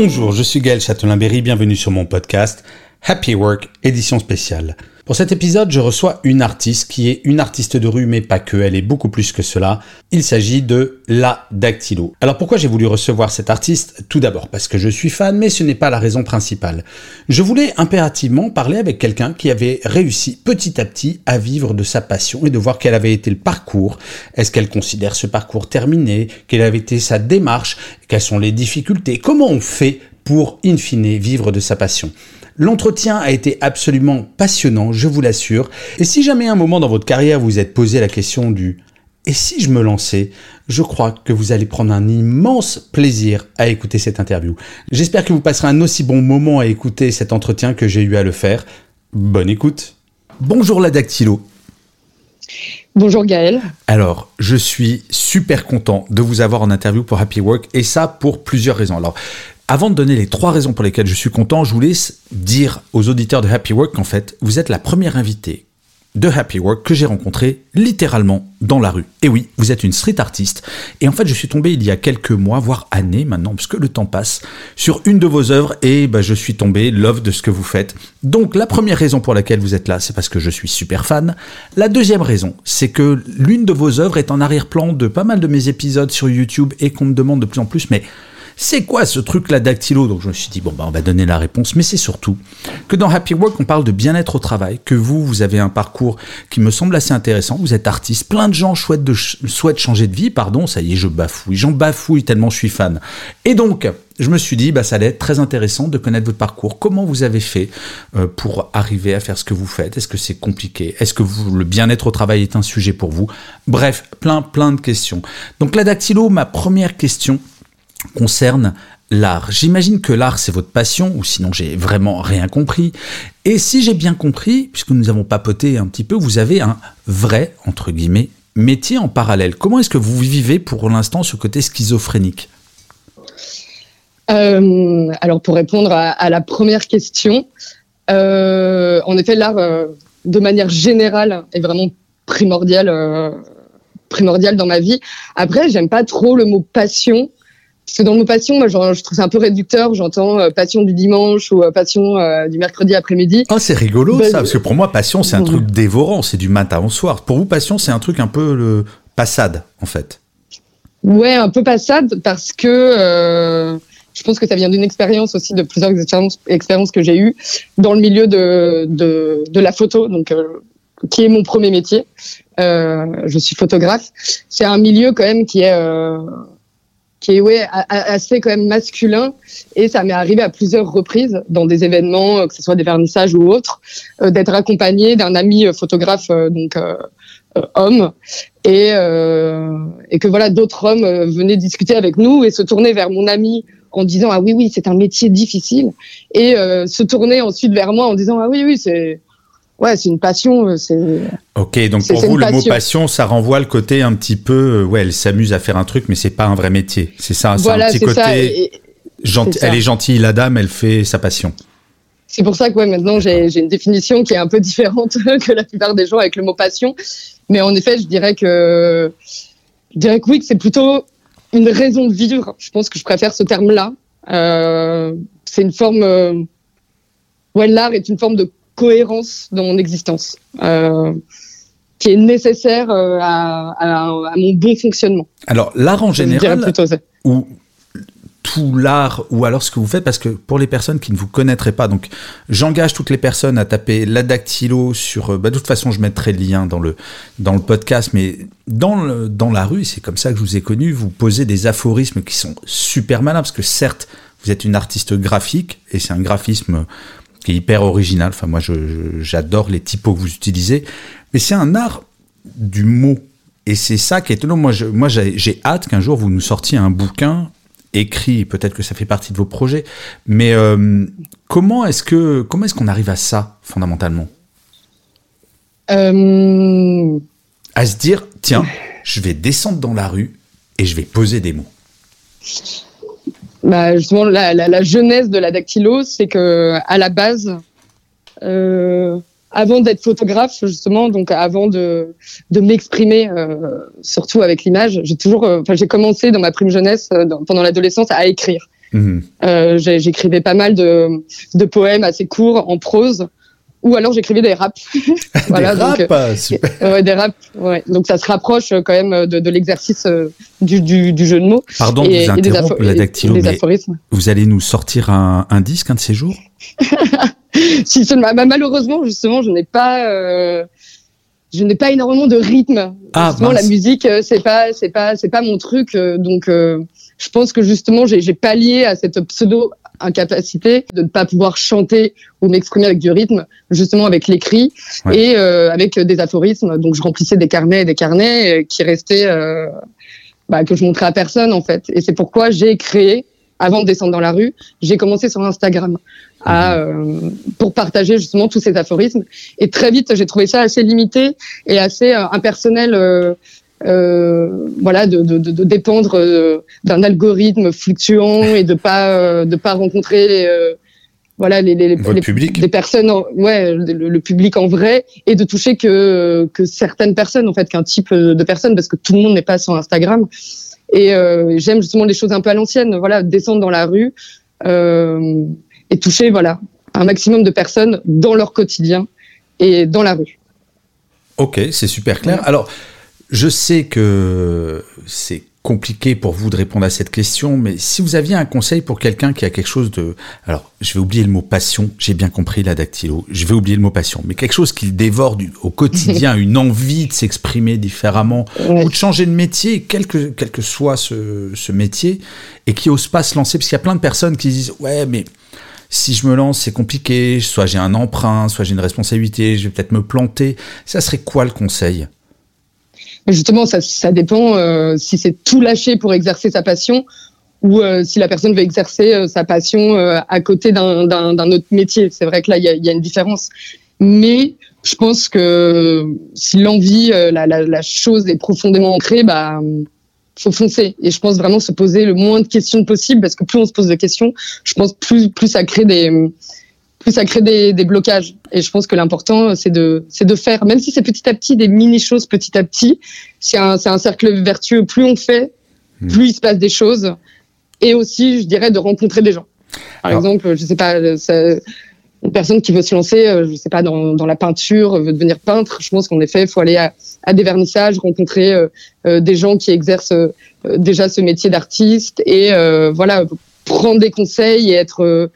Bonjour, je suis Gaël Châtelain-Berry, bienvenue sur mon podcast Happy Work, édition spéciale. Pour cet épisode, je reçois une artiste qui est une artiste de rue, mais pas que, elle est beaucoup plus que cela. Il s'agit de La Dactylo. Alors pourquoi j'ai voulu recevoir cette artiste? Tout d'abord parce que je suis fan, mais ce n'est pas la raison principale. Je voulais impérativement parler avec quelqu'un qui avait réussi petit à petit à vivre de sa passion et de voir quel avait été le parcours. Est-ce qu'elle considère ce parcours terminé? Quelle avait été sa démarche? Quelles sont les difficultés? Comment on fait pour, in fine, vivre de sa passion? L'entretien a été absolument passionnant, je vous l'assure. Et si jamais un moment dans votre carrière vous êtes posé la question du et si je me lançais, je crois que vous allez prendre un immense plaisir à écouter cette interview. J'espère que vous passerez un aussi bon moment à écouter cet entretien que j'ai eu à le faire. Bonne écoute. Bonjour la dactylo. Bonjour Gaël. Alors, je suis super content de vous avoir en interview pour Happy Work et ça pour plusieurs raisons. Alors, avant de donner les trois raisons pour lesquelles je suis content, je voulais dire aux auditeurs de Happy Work qu'en fait, vous êtes la première invitée de Happy Work que j'ai rencontrée littéralement dans la rue. Et oui, vous êtes une street artiste. Et en fait, je suis tombé il y a quelques mois, voire années maintenant, parce que le temps passe, sur une de vos œuvres et bah, je suis tombé love de ce que vous faites. Donc, la première raison pour laquelle vous êtes là, c'est parce que je suis super fan. La deuxième raison, c'est que l'une de vos œuvres est en arrière-plan de pas mal de mes épisodes sur YouTube et qu'on me demande de plus en plus, mais c'est quoi ce truc là dactylo? Donc je me suis dit bon bah on va donner la réponse, mais c'est surtout que dans Happy Work on parle de bien-être au travail, que vous vous avez un parcours qui me semble assez intéressant, vous êtes artiste, plein de gens souhaitent, de changer de vie, pardon, ça y est je bafouille, j'en bafouille tellement je suis fan. Et donc je me suis dit, bah, ça allait être très intéressant de connaître votre parcours. Comment vous avez fait euh, pour arriver à faire ce que vous faites? Est-ce que c'est compliqué? Est-ce que le bien-être au travail est un sujet pour vous? Bref, plein, plein de questions. Donc la dactylo, ma première question, concerne l'art. J'imagine que l'art, c'est votre passion, ou sinon j'ai vraiment rien compris. Et si j'ai bien compris, puisque nous avons papoté un petit peu, vous avez un vrai, entre guillemets, métier en parallèle. Comment est-ce que vous vivez pour l'instant ce côté schizophrénique? Euh, Alors pour répondre à, la première question, euh, en effet, l'art, euh, de manière générale, est vraiment primordial, primordial dans ma vie. Après, j'aime pas trop le mot passion parce que dans le mot passion, moi, genre, je trouve ça un peu réducteur. J'entends euh, passion du dimanche ou euh, passion euh, du mercredi après-midi. Oh, c'est rigolo ça, parce que pour moi, passion, c'est un truc dévorant, c'est du matin au soir. Pour vous, passion, c'est un truc un peu le passade, en fait. Ouais, un peu passade, parce que je pense que ça vient d'une expérience aussi, de plusieurs expériences, expériences que j'ai eues dans le milieu de, de, de la photo, donc qui est mon premier métier. je suis photographe. C'est un milieu quand même qui est qui est ouais, assez quand même masculin. Et ça m'est arrivé à plusieurs reprises dans des événements, que ce soit des vernissages ou autres, euh, d'être accompagné d'un ami euh, photographe, euh, donc homme, et, et que voilà, d'autres hommes venaient discuter avec nous et se tourner vers mon ami en disant ah oui oui c'est un métier difficile et se tourner ensuite vers moi en disant ah oui oui c'est ouais, c'est une passion. Euh, c'est. Ok, donc pour vous, le mot passion, ça renvoie le côté un petit peu, euh, ouais, elle s'amuse à faire un truc, mais c'est pas un vrai métier. C'est ça, c'est un petit côté. elle est gentille, la dame, elle fait sa passion. C'est pour ça que ouais, maintenant j'ai une définition qui est un peu différente que la plupart des gens avec le mot passion. Mais en effet, je dirais que je dirais que oui, que c'est plutôt une raison de vivre. Je pense que je préfère ce terme-là. Euh, c'est une forme. ouais, l'art est une forme de cohérence dans mon existence, euh, qui est nécessaire euh, à, mon bon fonctionnement. Alors, l'art en général, ou tout l'art, ou alors ce que vous faites, parce que pour les personnes qui ne vous connaîtraient pas, donc j'engage toutes les personnes à taper la dactylo sur. Euh, bah, de toute façon, je mettrai le lien dans le, dans le podcast, mais dans, le, dans la rue, c'est comme ça que je vous ai connu, vous posez des aphorismes qui sont super malins, parce que certes, vous êtes une artiste graphique, et c'est un graphisme qui est hyper original. Enfin, moi, j'adore les typos que vous utilisez. Mais c'est un art du mot. Et c'est ça qui est étonnant. Moi, j'ai hâte qu'un jour vous nous sortiez un bouquin écrit. Peut-être que ça fait partie de vos projets. Mais euh, comment est-ce que comment est-ce qu'on arrive à ça fondamentalement? Euh, À se dire, tiens, je vais descendre dans la rue et je vais poser des mots. Bah, justement, la, la, la jeunesse de la dactylo, c'est que à la base, euh, avant d'être photographe, justement, donc avant de, de m'exprimer, euh, surtout avec l'image, j'ai toujours, euh, enfin, j'ai commencé dans ma prime jeunesse, euh, dans- pendant l'adolescence, à écrire. Mhm. Euh, j'écrivais pas mal de, de poèmes assez courts en prose, ou alors j'écrivais des raps. Voilà, des donc, raps, ah, super. Euh, ouais, des raps, ouais. Donc ça se rapproche euh, quand même euh, de, de l'exercice euh, du, du, du jeu de mots. Pardon et, vous interrompre, la et dactylo, des mais vous allez nous sortir un, un disque un de ces jours? Si bah, malheureusement, justement, je n'ai pas, euh, je n'ai pas énormément de rythme. Ah, justement, mince. la musique, euh, c'est pas, c'est pas, c'est pas mon truc. euh, donc, euh, je pense que justement, j'ai j'ai pallié à cette pseudo incapacité de ne pas pouvoir chanter ou m'exprimer avec du rythme, justement avec l'écrit Ouais. et euh, avec des aphorismes. Donc, je remplissais des carnets et des carnets euh, qui restaient, euh, bah, que je montrais à personne en fait. Et c'est pourquoi j'ai créé, avant de descendre dans la rue, j'ai commencé sur Instagram à, euh, pour partager justement tous ces aphorismes. Et très vite, j'ai trouvé ça assez limité et assez euh, impersonnel. Euh, voilà, de, de, de, dépendre euh, d'un algorithme fluctuant et de pas euh, de pas rencontrer les, voilà les, les, les- public. des personnes, en- ouais, le, le public en vrai et de toucher que que certaines personnes en fait, qu'un type de personnes parce que tout le monde n'est pas sur Instagram. Et euh, j'aime justement les choses un peu à l'ancienne, voilà, descendre dans la rue euh, et toucher voilà un maximum de personnes dans leur quotidien et dans la rue. Ok, c'est super clair. Alors, je sais que c'est compliqué pour vous de répondre à cette question, mais si vous aviez un conseil pour quelqu'un qui a quelque chose de... Alors, je vais oublier le mot passion, j'ai bien compris la dactylo, je vais oublier le mot passion, mais quelque chose qu'il dévore du- au quotidien, une envie de s'exprimer différemment, ou de changer de métier, quel que, quel que soit ce, ce métier, et qui n'ose pas se lancer, parce qu'il y a plein de personnes qui disent, ouais, mais si je me lance, c'est compliqué, soit j'ai un emprunt, soit j'ai une responsabilité, je vais peut-être me planter. Ça serait quoi le conseil? Justement, ça, ça dépend euh, si c'est tout lâcher pour exercer sa passion ou euh, si la personne veut exercer euh, sa passion euh, à côté d'un autre métier. C'est vrai que là, il y a, y a une différence. Mais je pense que si l'envie, euh, la, la, la chose est profondément ancrée, bah faut foncer. Et je pense vraiment se poser le moins de questions possible parce que plus on se pose de questions, je pense plus plus ça crée des plus ça crée des, des blocages. Et je pense que l'important, c'est de, c'est de faire, même si c'est petit à petit, des mini-choses petit à petit. C'est un, c'est un cercle vertueux. Plus on fait, plus il se passe des choses. Et aussi, je dirais, de rencontrer des gens. Par exemple, je sais pas, ça- une personne qui veut se lancer, euh, je sais pas, dans, dans la peinture, veut devenir peintre. Je pense qu'en effet, il faut aller à, à des vernissages, rencontrer euh, euh, des gens qui exercent euh, déjà ce métier d'artiste et euh, voilà, prendre des conseils et être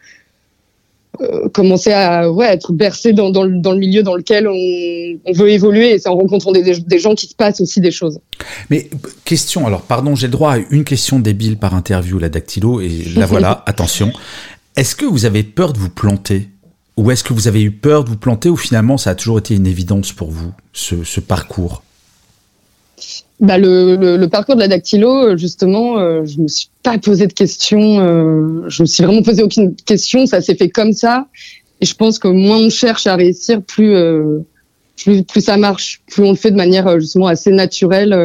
euh, commencer à ouais, être bercé dans, dans, le, dans le milieu dans lequel on, on veut évoluer et c'est en rencontrant des, des gens qui se passent aussi des choses. Mais question, alors pardon, j'ai le droit à une question débile par interview, la dactylo, et la voilà, attention. Est-ce que vous avez peur de vous planter? Ou est-ce que vous avez eu peur de vous planter ou finalement ça a toujours été une évidence pour vous, ce, ce parcours? Bah, le, le, le parcours de la dactylo, euh, justement, euh, je me suis pas posé de questions. Euh, je me suis vraiment posé aucune question. Ça s'est fait comme ça. Et je pense que moins on cherche à réussir, plus euh, plus, plus ça marche. Plus on le fait de manière euh, justement assez naturelle,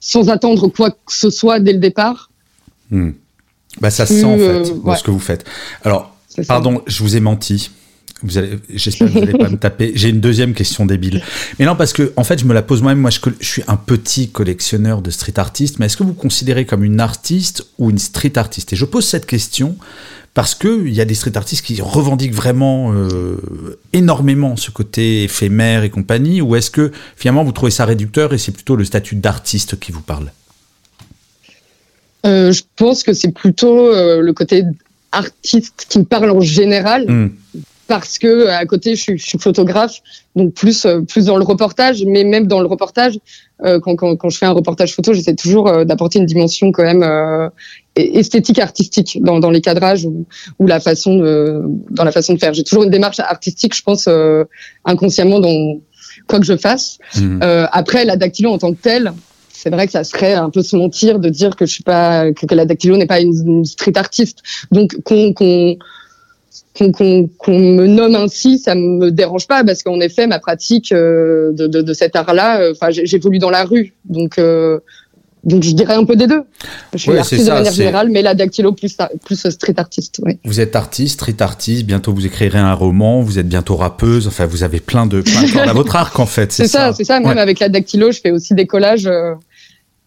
sans attendre quoi que ce soit dès le départ. Hmm. Bah ça se sent en fait dans ouais. ce que vous faites. Alors, pardon, je vous ai menti. Vous allez, j'espère que vous n'allez pas me taper. J'ai une deuxième question débile. Mais non, parce que en fait, je me la pose moi-même. Moi, je, je suis un petit collectionneur de street artistes. Mais est-ce que vous considérez comme une artiste ou une street artiste? Et je pose cette question parce que il y a des street artistes qui revendiquent vraiment euh, énormément ce côté éphémère et compagnie. Ou est-ce que finalement vous trouvez ça réducteur et c'est plutôt le statut d'artiste qui vous parle? Euh, je pense que c'est plutôt euh, le côté artiste qui me parle en général. Hmm. Parce que à côté je suis, je suis photographe, donc plus euh, plus dans le reportage, mais même dans le reportage, euh, quand, quand, quand je fais un reportage photo, j'essaie toujours euh, d'apporter une dimension quand même euh, esthétique, artistique dans, dans les cadrages ou, ou la façon de, dans la façon de faire. J'ai toujours une démarche artistique, je pense euh, inconsciemment dans quoi que je fasse. Euh, après, la dactylo en tant que telle, c'est vrai que ça serait un peu se mentir de dire que je suis pas que, que la dactylo n'est pas une, une street artiste. Donc qu'on qu'on qu'on me nomme ainsi, ça me dérange pas parce qu'en effet, ma pratique euh, de, de, de cet art-là, euh, enfin, j'évolue dans la rue, donc euh, donc je dirais un peu des deux. Je suis Ouais, artiste c'est de ça, manière générale, mais la dactylo plus plus street artiste. Vous êtes artiste, street artiste, bientôt vous écrirez un roman, vous êtes bientôt rappeuse, enfin vous avez plein de, plein de à votre arc en fait. C'est ça, c'est ça. Même Ouais. avec la dactylo, je fais aussi des collages. euh,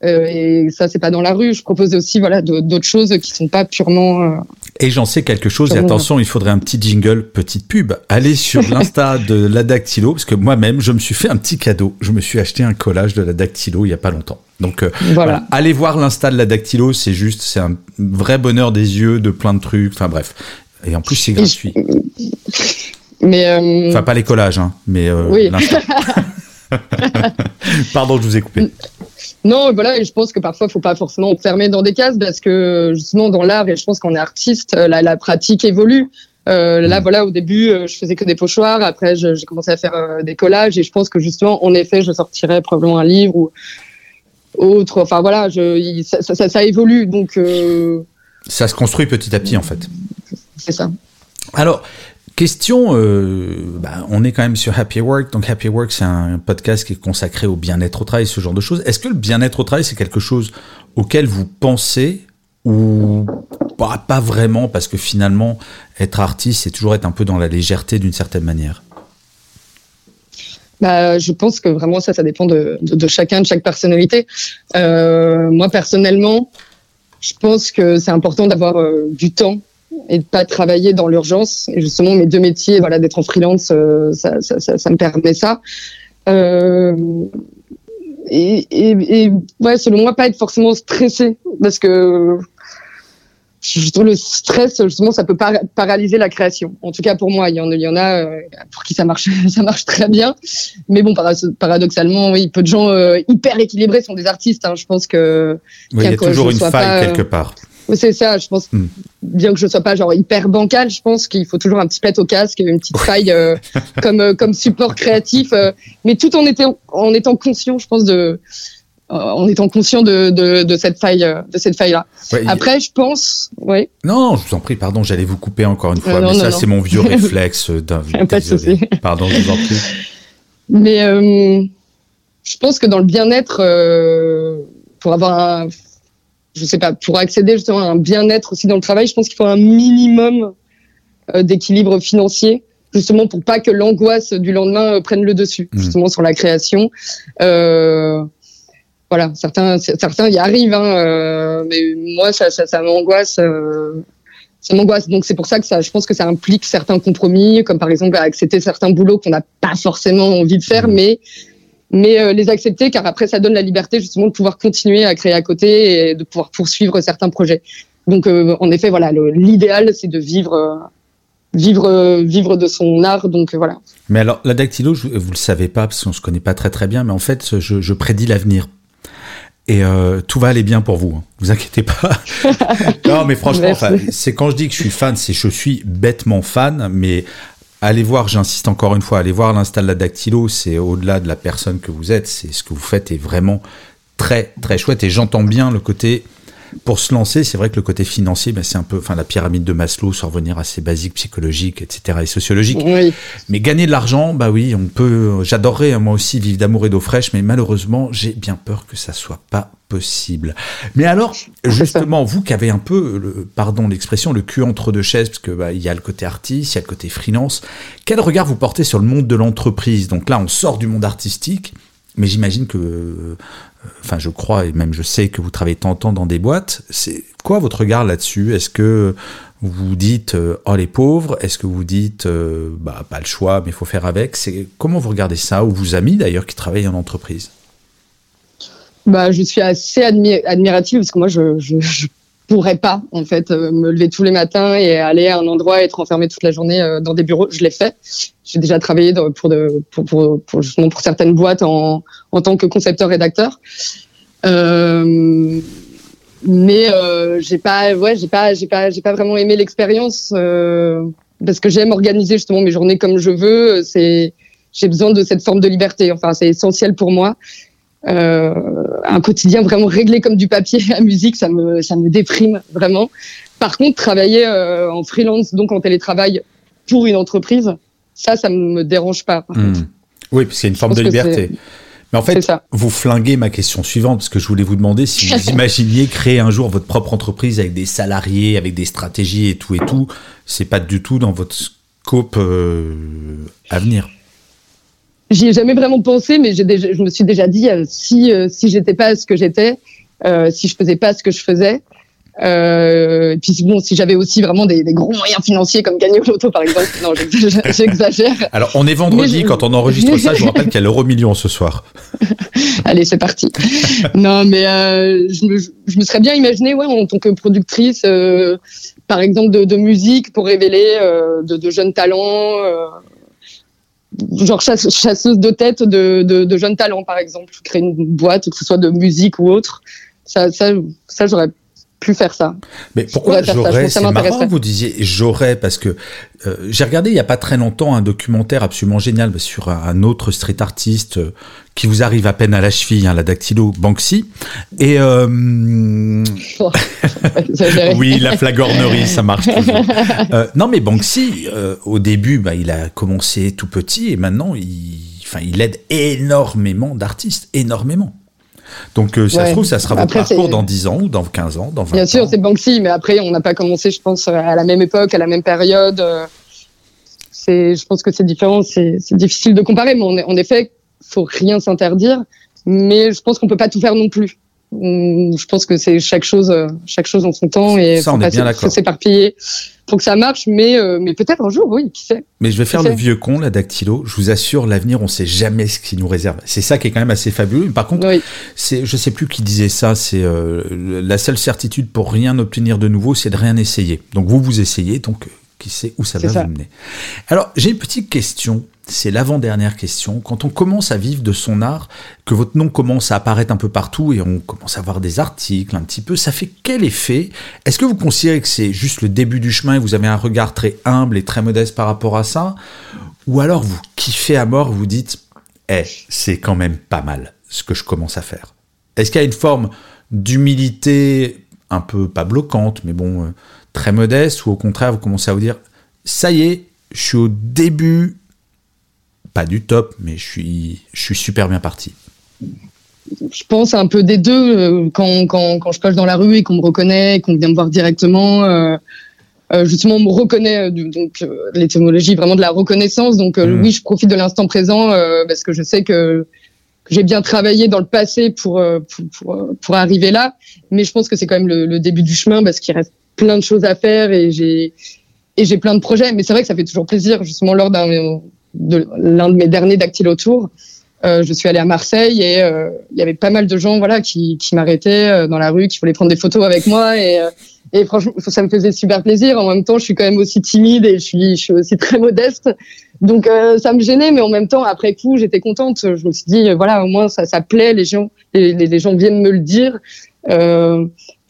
et ça, c'est pas dans la rue. Je propose aussi, voilà, d'autres choses qui sont pas purement. euh, Et j'en sais quelque chose, et attention, il faudrait un petit jingle, petite pub. Allez sur l'Insta de la Dactylo, parce que moi-même, je me suis fait un petit cadeau. Je me suis acheté un collage de la Dactylo il y a pas longtemps. Donc euh, Voilà. allez voir l'Insta de la Dactylo, c'est juste, c'est un vrai bonheur des yeux, de plein de trucs, enfin bref. Et en plus, c'est gratuit. Mais euh, Enfin, pas les collages, hein, mais euh, Oui. Pardon, je vous ai coupé. non, voilà. Et je pense que parfois, faut pas forcément enfermer dans des cases parce que justement, dans l'art, et je pense qu'on est artiste, euh, la, la pratique évolue. Euh, là, Mm. voilà, au début, euh, je faisais que des pochoirs. Après, j'ai commencé à faire euh, des collages, et je pense que justement, en effet, je sortirais probablement un livre ou autre. Enfin, voilà, je, il- ça, ça, ça, ça évolue. Donc, Ça se construit petit à petit, en fait. c'est ça. Alors, question, euh, bah, on est quand même sur Happy Work, donc Happy Work c'est un podcast qui est consacré au bien-être au travail, ce genre de choses. Est-ce que le bien-être au travail c'est quelque chose auquel vous pensez ou pas, vraiment? Parce que finalement être artiste c'est toujours être un peu dans la légèreté d'une certaine manière. Bah, je pense que vraiment ça, ça dépend de chacun, de chaque personnalité. Euh, moi personnellement, je pense que c'est important d'avoir euh, du temps et de pas travailler dans l'urgence. Et justement, mes deux métiers, voilà, d'être en freelance, euh, ça, ça, ça, ça me permet ça. Euh, et, et, et ouais, selon moi, pas être forcément stressé parce que je trouve le stress justement ça peut par- paralyser la création. En tout cas pour moi, il y en, il y en a euh, pour qui ça marche ça marche très bien. Mais bon para- paradoxalement, oui, peu de gens hyper équilibrés sont des artistes. hein. Je pense que Oui, il y a toujours une faille pas, quelque part. Oui, c'est ça. Je pense Hmm. bien que je sois pas genre hyper bancal, je pense qu'il faut toujours un petit pet au casque, une petite faille euh, comme euh, comme support créatif, euh, mais tout en étant en étant conscient, je pense de en étant conscient de, de, de cette faille de cette faille là. Ouais, Après, je pense, ouais. Non, je vous en prie, pardon, j'allais vous couper encore une fois, non, mais non, ça c'est mon vieux réflexe d'un. Pas de. Pardon, je vous en prie. Mais euh, je pense que dans le bien-être, pour avoir un, je sais pas, pour accéder justement à un bien-être aussi dans le travail, je pense qu'il faut un minimum euh, d'équilibre financier, justement pour pas que l'angoisse du lendemain euh, prenne le dessus, Mhm. justement sur la création. Euh, voilà, certains, certains y arrivent, hein, euh, mais moi ça, ça, ça m'angoisse. euh, ça m'angoisse. Donc c'est pour ça que ça, je pense que ça implique certains compromis, comme par exemple accepter certains boulots qu'on n'a pas forcément envie de faire, Mhm. mais mais euh, les accepter car après ça donne la liberté justement de pouvoir continuer à créer à côté et de pouvoir poursuivre certains projets. Donc euh, en effet voilà, l'idéal c'est de vivre euh, vivre vivre de son art. Donc voilà. Mais alors, la dactylo, je- vous le savez pas parce qu'on se connaît pas très très bien, mais en fait, je, je prédis l'avenir. Et euh, tout va aller bien pour vous, hein. vous inquiétez pas. non, mais franchement, c'est quand je dis que je suis fan, c'est je suis bêtement fan, mais allez voir, j'insiste encore une fois, allez voir l'insta de la dactylo, c'est au-delà de la personne que vous êtes, c'est ce que vous faites est vraiment très très chouette. Et j'entends bien le côté pour se lancer, c'est vrai que le côté financier, ben, c'est un peu, enfin, la pyramide de Maslow, sans revenir à ses basiques psychologiques, etc., et sociologiques. Oui. Mais gagner de l'argent, bah oui, on peut. J'adorerais hein, moi aussi vivre d'amour et d'eau fraîche, mais malheureusement, j'ai bien peur que ça soit pas possible. Mais alors, justement, vous qui avez un peu, le, pardon l'expression, le cul entre deux chaises, parce que bah, il y a le côté artiste, il y a le côté freelance. Quel regard vous portez sur le monde de l'entreprise? Donc là, on sort du monde artistique, mais j'imagine que, euh, enfin, je crois et même je sais que vous travaillez tant temps dans des boîtes. C'est quoi votre regard là-dessus? Est-ce que vous vous dites euh, oh les pauvres? Est-ce que vous dites euh, bah pas le choix mais il faut faire avec? C'est comment vous regardez ça? Ou vos amis d'ailleurs qui travaillent en entreprise? Bah, je suis assez admi- admirative parce que moi, je, je, je, pourrais pas en fait euh, me lever tous les matins et aller à un endroit et être enfermé toute la journée euh, dans des bureaux. Je l'ai fait. J'ai déjà travaillé pour, de, pour, pour, pour, justement pour certaines boîtes en, en tant que concepteur rédacteur. Euh, mais euh, j'ai pas ouais j'ai pas j'ai pas j'ai pas vraiment aimé l'expérience euh, parce que j'aime organiser justement mes journées comme je veux. C'est j'ai besoin de cette forme de liberté. Enfin, c'est essentiel pour moi. Euh, un quotidien vraiment réglé comme du papier à musique, ça me, ça me déprime vraiment. Par contre, travailler euh, en freelance, donc en télétravail pour une entreprise, ça, ça me dérange pas. Mmh. Oui, parce qu'il y a une forme de liberté. Mais en fait, vous flinguez ma question suivante, parce que je voulais vous demander si vous imaginiez créer un jour votre propre entreprise avec des salariés, avec des stratégies et tout et tout. C'est pas du tout dans votre scope euh, à venir. J'y ai jamais vraiment pensé, mais déjà, je me suis déjà dit euh, si euh, si j'étais pas ce que j'étais, euh, si je faisais pas ce que je faisais, euh, et puis bon, si j'avais aussi vraiment des, des, gros moyens financiers comme gagner au loto par exemple, non, j'exagère. Alors on est vendredi quand on enregistre ça, je vous rappelle qu'il y a l'euro million ce soir. Allez, c'est parti. non, mais euh, je, me, je me serais bien imaginé, ouais, en tant que productrice, euh, par exemple de, de, musique pour révéler euh, de, de, jeunes talents genre chasseuse de tête de, de, de, jeunes talents, par exemple. Créer une boîte, que ce soit de musique ou autre. Ça, ça, ça j'aurais faire ça. Mais pourquoi j'aurais C'est marrant que vous disiez j'aurais parce que euh, j'ai regardé il y a pas très longtemps un documentaire absolument génial sur un, un autre street artiste euh, qui vous arrive à peine à la cheville, hein, la dactylo Banksy. Et euh... oh, oui, la flagornerie, ça marche toujours. Non, mais Banksy, au début, bah, il a commencé tout petit et maintenant, il, enfin, il aide énormément d'artistes, énormément. Donc, euh, ça ouais. se trouve, ça sera votre parcours dans 10 ans ou dans 15 ans, dans 20 Bien sûr, c'est Banksy, mais après, on n'a pas commencé, je pense, à la même époque, à la même période. C'est, je pense que c'est différent, c'est difficile de comparer, mais on est, en effet, faut rien s'interdire, mais je pense qu'on peut pas tout faire non plus. Je pense que c'est chaque chose, chaque chose en son temps et ça, on est bien s'éparpiller pour que ça marche, mais euh, mais peut-être un jour, oui, qui sait. Mais je vais faire le vieux con, la dactylo. Je vous assure, l'avenir, on sait jamais ce qui nous réserve. C'est ça qui est quand même assez fabuleux. Par contre, Oui. c'est, je sais plus qui disait ça. C'est euh, la seule certitude pour rien obtenir de nouveau, c'est de rien essayer. Donc vous vous essayez, donc euh, qui sait où ça va ça. vous mener. Alors j'ai une petite question. C'est l'avant-dernière question. Quand on commence à vivre de son art, que votre nom commence à apparaître un peu partout et on commence à voir des articles un petit peu, ça fait quel effet? Est-ce que vous considérez que c'est juste le début du chemin et vous avez un regard très humble et très modeste par rapport à ça? Ou alors vous kiffez à mort, vous dites, eh, c'est quand même pas mal ce que je commence à faire Est-ce qu'il y a une forme d'humilité un peu pas bloquante, mais bon, euh, très modeste, ou au contraire, vous commencez à vous dire, ça y est, je suis au début, pas du top, mais je suis, je suis super bien parti. Je pense un peu des deux. euh, Quand, quand, quand je passe dans la rue et qu'on me reconnaît, qu'on vient me voir directement, euh, euh, justement, on me reconnaît. donc, l'étymologie vraiment de la reconnaissance. Donc, Mhm. oui, je profite de l'instant présent euh, parce que je sais que, j'ai bien travaillé dans le passé pour, pour, pour, pour arriver là. Mais je pense que c'est quand même le, le début du chemin parce qu'il reste plein de choses à faire et j'ai et j'ai plein de projets. Mais c'est vrai que ça fait toujours plaisir. Justement, lors d'un de l'un de mes derniers dactylo tours, euh, je suis allée à Marseille et euh, il y avait pas mal de gens voilà qui, qui m'arrêtaient euh, dans la rue, qui voulaient prendre des photos avec moi et, et franchement ça me faisait super plaisir. En même temps, je suis quand même aussi timide et je suis, je suis aussi très modeste, donc ça me gênait, mais en même temps après coup j'étais contente. Je me suis dit voilà au moins ça, ça plaît, les gens les, les gens viennent me le dire.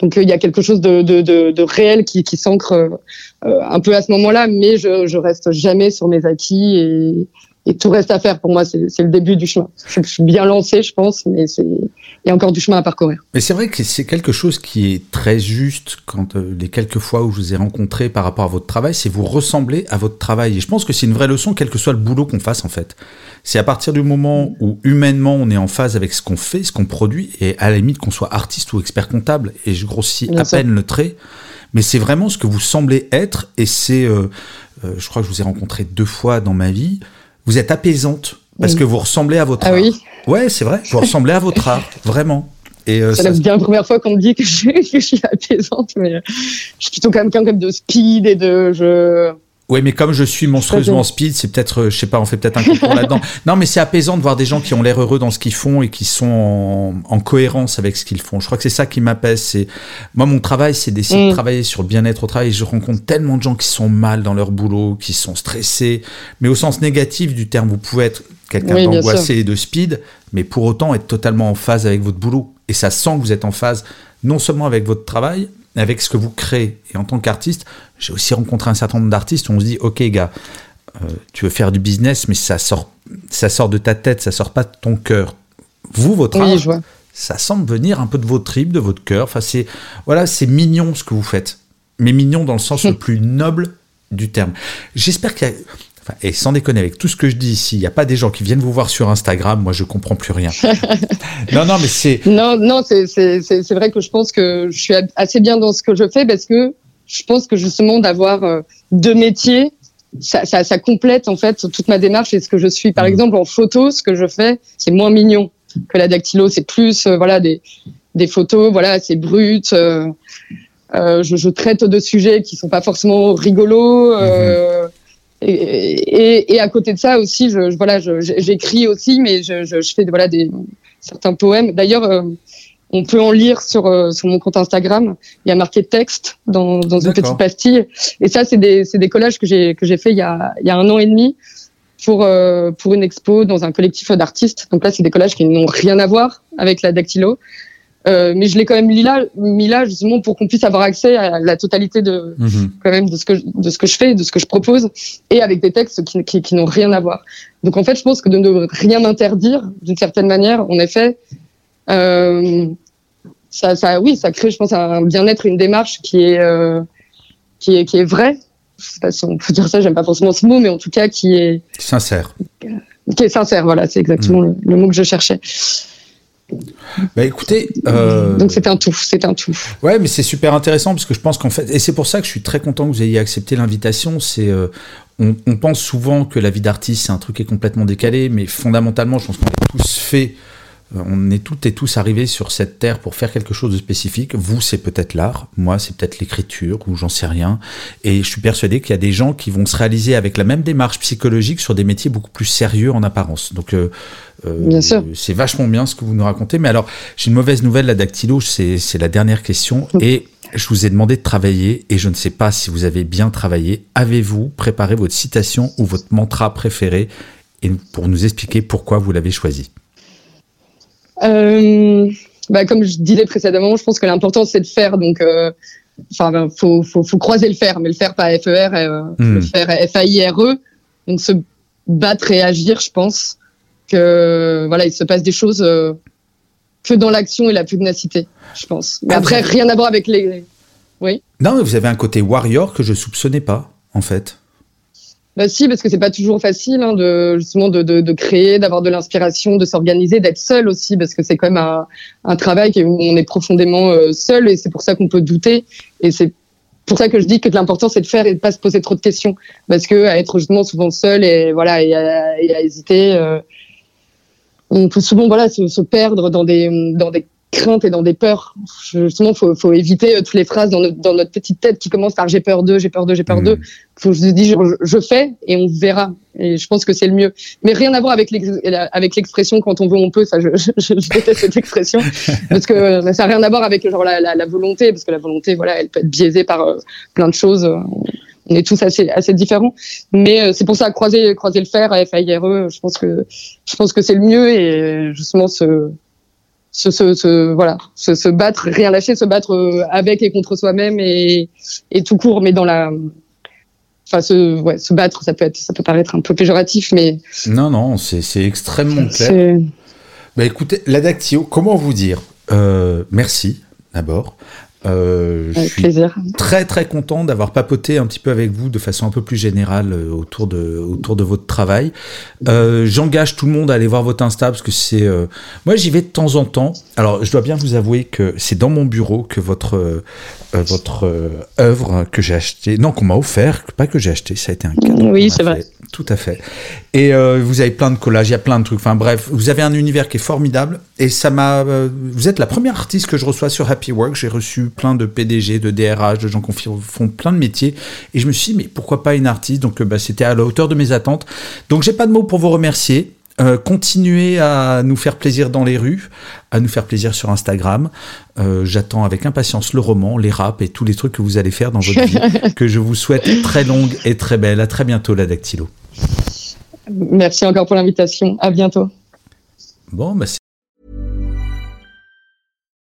Euh, donc euh, il y a quelque chose de, de, de, réel qui, qui s'ancre euh, un peu à ce moment-là, mais je, je reste jamais sur mes acquis et, et tout reste à faire pour moi. C'est le début du chemin. Je, je suis bien lancée, je pense, mais il y a encore du chemin à parcourir. Mais c'est vrai que c'est quelque chose qui est très juste quand euh, les quelques fois où je vous ai rencontré par rapport à votre travail, c'est vous ressemblez à votre travail. Et je pense que c'est une vraie leçon, quel que soit le boulot qu'on fasse en fait. C'est à partir du moment où humainement on est en phase avec ce qu'on fait, ce qu'on produit, et à la limite qu'on soit artiste ou expert comptable, et je grossis Bien à sûr. peine le trait, mais c'est vraiment ce que vous semblez être, et c'est, euh, euh, je crois que je vous ai rencontré deux fois dans ma vie, vous êtes apaisante, parce que vous ressemblez à votre Ah art. oui Ouais, c'est vrai, vous ressemblez à votre art, vraiment. Et euh, C'est ça- la bien première fois qu'on me dit que je, que je suis apaisante, mais euh, je suis plutôt quand même quelqu'un de speed et de je Oui, mais comme je suis monstrueusement speed, c'est peut-être, euh, je sais pas, on fait peut-être un concours là-dedans. Non, mais c'est apaisant de voir des gens qui ont l'air heureux dans ce qu'ils font et qui sont en, cohérence avec ce qu'ils font. Je crois que c'est ça qui m'apaise. C'est moi, mon travail, c'est d'essayer de mm. travailler sur le bien-être au travail. je rencontre tellement de gens qui sont mal dans leur boulot, qui sont stressés, mais au sens négatif du terme. Vous pouvez être quelqu'un d'angoissé et de speed, mais pour autant être totalement en phase avec votre boulot. Et ça sent que vous êtes en phase non seulement avec votre travail, avec ce que vous créez. Et en tant qu'artiste, j'ai aussi rencontré un certain nombre d'artistes où on se dit, ok gars, euh, tu veux faire du business, mais ça sort, ça sort de ta tête, ça sort pas de ton cœur. Vous, votre art, ça semble venir un peu de vos tripes, de votre cœur. Enfin, c'est voilà, c'est mignon ce que vous faites, mais mignon dans le sens le plus noble du terme. J'espère qu'il y a et sans déconner, avec tout ce que je dis ici, il n'y a pas des gens qui viennent vous voir sur Instagram, moi je comprends plus rien. non, non, mais c'est. Non, non, c'est vrai que je pense que je suis assez bien dans ce que je fais parce que je pense que justement d'avoir euh, deux métiers, ça, ça, ça, complète en fait toute ma démarche et ce que je suis. Par mmh. exemple, en photo, ce que je fais, c'est moins mignon que la dactylo. C'est plus, euh, voilà, des, des photos, voilà, c'est brut. Euh, euh, je, je, traite de sujets qui sont pas forcément rigolos. Euh, mmh. Et, et, à côté de ça aussi, je, voilà, j'écris aussi, mais je, je, fais voilà des certains poèmes. D'ailleurs, euh, on peut en lire sur euh, sur mon compte Instagram. Il y a marqué texte dans, dans une petite pastille. Et ça, c'est des c'est des collages que j'ai que j'ai fait il y a il y a un an et demi pour euh, pour une expo dans un collectif d'artistes. Donc là, c'est des collages qui n'ont rien à voir avec la dactylo. Euh, mais je l'ai quand même mis là, mis là justement pour qu'on puisse avoir accès à la totalité de mhm. quand même de ce que de ce que je fais, de ce que je propose, et avec des textes qui, qui, qui n'ont rien à voir. Donc en fait, je pense que de ne rien interdire d'une certaine manière, en effet, euh, ça, ça, oui, ça crée, je pense, un bien-être, une démarche qui est euh, qui est qui est vraie. Je sais pas si on peut dire ça, j'aime pas forcément ce mot, mais en tout cas qui est sincère. Qui est sincère, voilà, c'est exactement mhm. le, le, mot que je cherchais. Bah écoutez, euh... donc c'est un tout, c'est un tout. Ouais, mais c'est super intéressant parce que je pense qu'en fait, et c'est pour ça que je suis très content que vous ayez accepté l'invitation. C'est, euh, on, on, pense souvent que la vie d'artiste c'est un truc qui est complètement décalé, mais fondamentalement, je pense qu'on est tous faits on est toutes et tous arrivés sur cette terre pour faire quelque chose de spécifique. Vous, c'est peut-être l'art, moi, c'est peut-être l'écriture, ou j'en sais rien. Et je suis persuadé qu'il y a des gens qui vont se réaliser avec la même démarche psychologique sur des métiers beaucoup plus sérieux en apparence. Donc, euh, euh c'est vachement bien ce que vous nous racontez. Mais alors, j'ai une mauvaise nouvelle, la dactylo, c'est la dernière question. Et je vous ai demandé de travailler, et je ne sais pas si vous avez bien travaillé. Avez-vous préparé votre citation ou votre mantra préféré et pour nous expliquer pourquoi vous l'avez choisi? Bah, comme je disais précédemment, je pense que l'important c'est de faire. Donc, euh, enfin, faut, faut, faut, croiser le fer, mais le faire pas F-E-R, euh, hmm. le faire F-A-I-R-E. Donc, se battre et agir, je pense que voilà, il se passe des choses euh, que dans l'action et la pugnacité, je pense. Mais ah, après, rien à voir avec les. Oui. Non, mais vous avez un côté warrior que je soupçonnais pas, en fait. Bah si, parce que c'est pas toujours facile hein, de justement de, de, de créer, d'avoir de l'inspiration, de s'organiser, d'être seul aussi, parce que c'est quand même un, un, travail où on est profondément euh, seul et c'est pour ça qu'on peut douter. Et c'est pour ça que je dis que l'important c'est de faire et de pas se poser trop de questions, parce que à être justement souvent seul et voilà et à, et à hésiter, euh, on peut souvent voilà se, se, perdre dans des dans des crainte et dans des peurs. Justement, faut, faut éviter euh, toutes les phrases dans notre, dans notre petite tête qui commencent par j'ai peur d'eux, j'ai peur d'eux, j'ai peur d'eux. Mmh. Faut je dis je, je, fais et on verra. Et je pense que c'est le mieux. Mais rien à voir avec l'expression quand on veut on peut. Ça, je, je, je déteste cette expression parce que euh, ça n'a rien à voir avec genre la, la, la, volonté parce que la volonté, voilà, elle peut être biaisée par euh, plein de choses. On est tous assez assez différents, mais c'est pour ça croiser croiser le fer, F I R E. Je pense que je pense que c'est le mieux et justement ce se, se, se, voilà, se, se, battre, rien lâcher, se battre euh, avec et contre soi-même et, et tout court, mais dans la, enfin se, ouais, se battre, ça peut être, ça peut paraître un peu péjoratif, mais non, non, c'est extrêmement clair. Bah écoutez, la Dactio, comment vous dire? Euh, Merci d'abord. Euh, je suis très très content d'avoir papoté un petit peu avec vous de façon un peu plus générale euh, autour de autour de votre travail. Euh, J'engage tout le monde à aller voir votre Insta parce que c'est euh, moi j'y vais de temps en temps. Alors je dois bien vous avouer que c'est dans mon bureau que votre votre œuvre que j'ai acheté, non qu'on m'a offert, pas que j'ai acheté, ça a été un cadeau. Oui c'est vrai. Tout à fait. Et vous avez plein de collages, il y a plein de trucs. Enfin bref, vous avez un univers qui est formidable et ça m'a. vous êtes la première artiste que je reçois sur Happy Work. J'ai reçu plein de PDG, de DRH, de gens qui font plein de métiers. Et je me suis dit, mais pourquoi pas une artiste? Donc, bah, c'était à la hauteur de mes attentes. Donc, j'ai pas de mots pour vous remercier. Euh, continuez à nous faire plaisir dans les rues, à nous faire plaisir sur Instagram. Euh, j'attends avec impatience le roman, les raps et tous les trucs que vous allez faire dans votre vie, que je vous souhaite très longue et très belle. À très bientôt, la Dactylo. Merci encore pour l'invitation. À bientôt. Bon, bah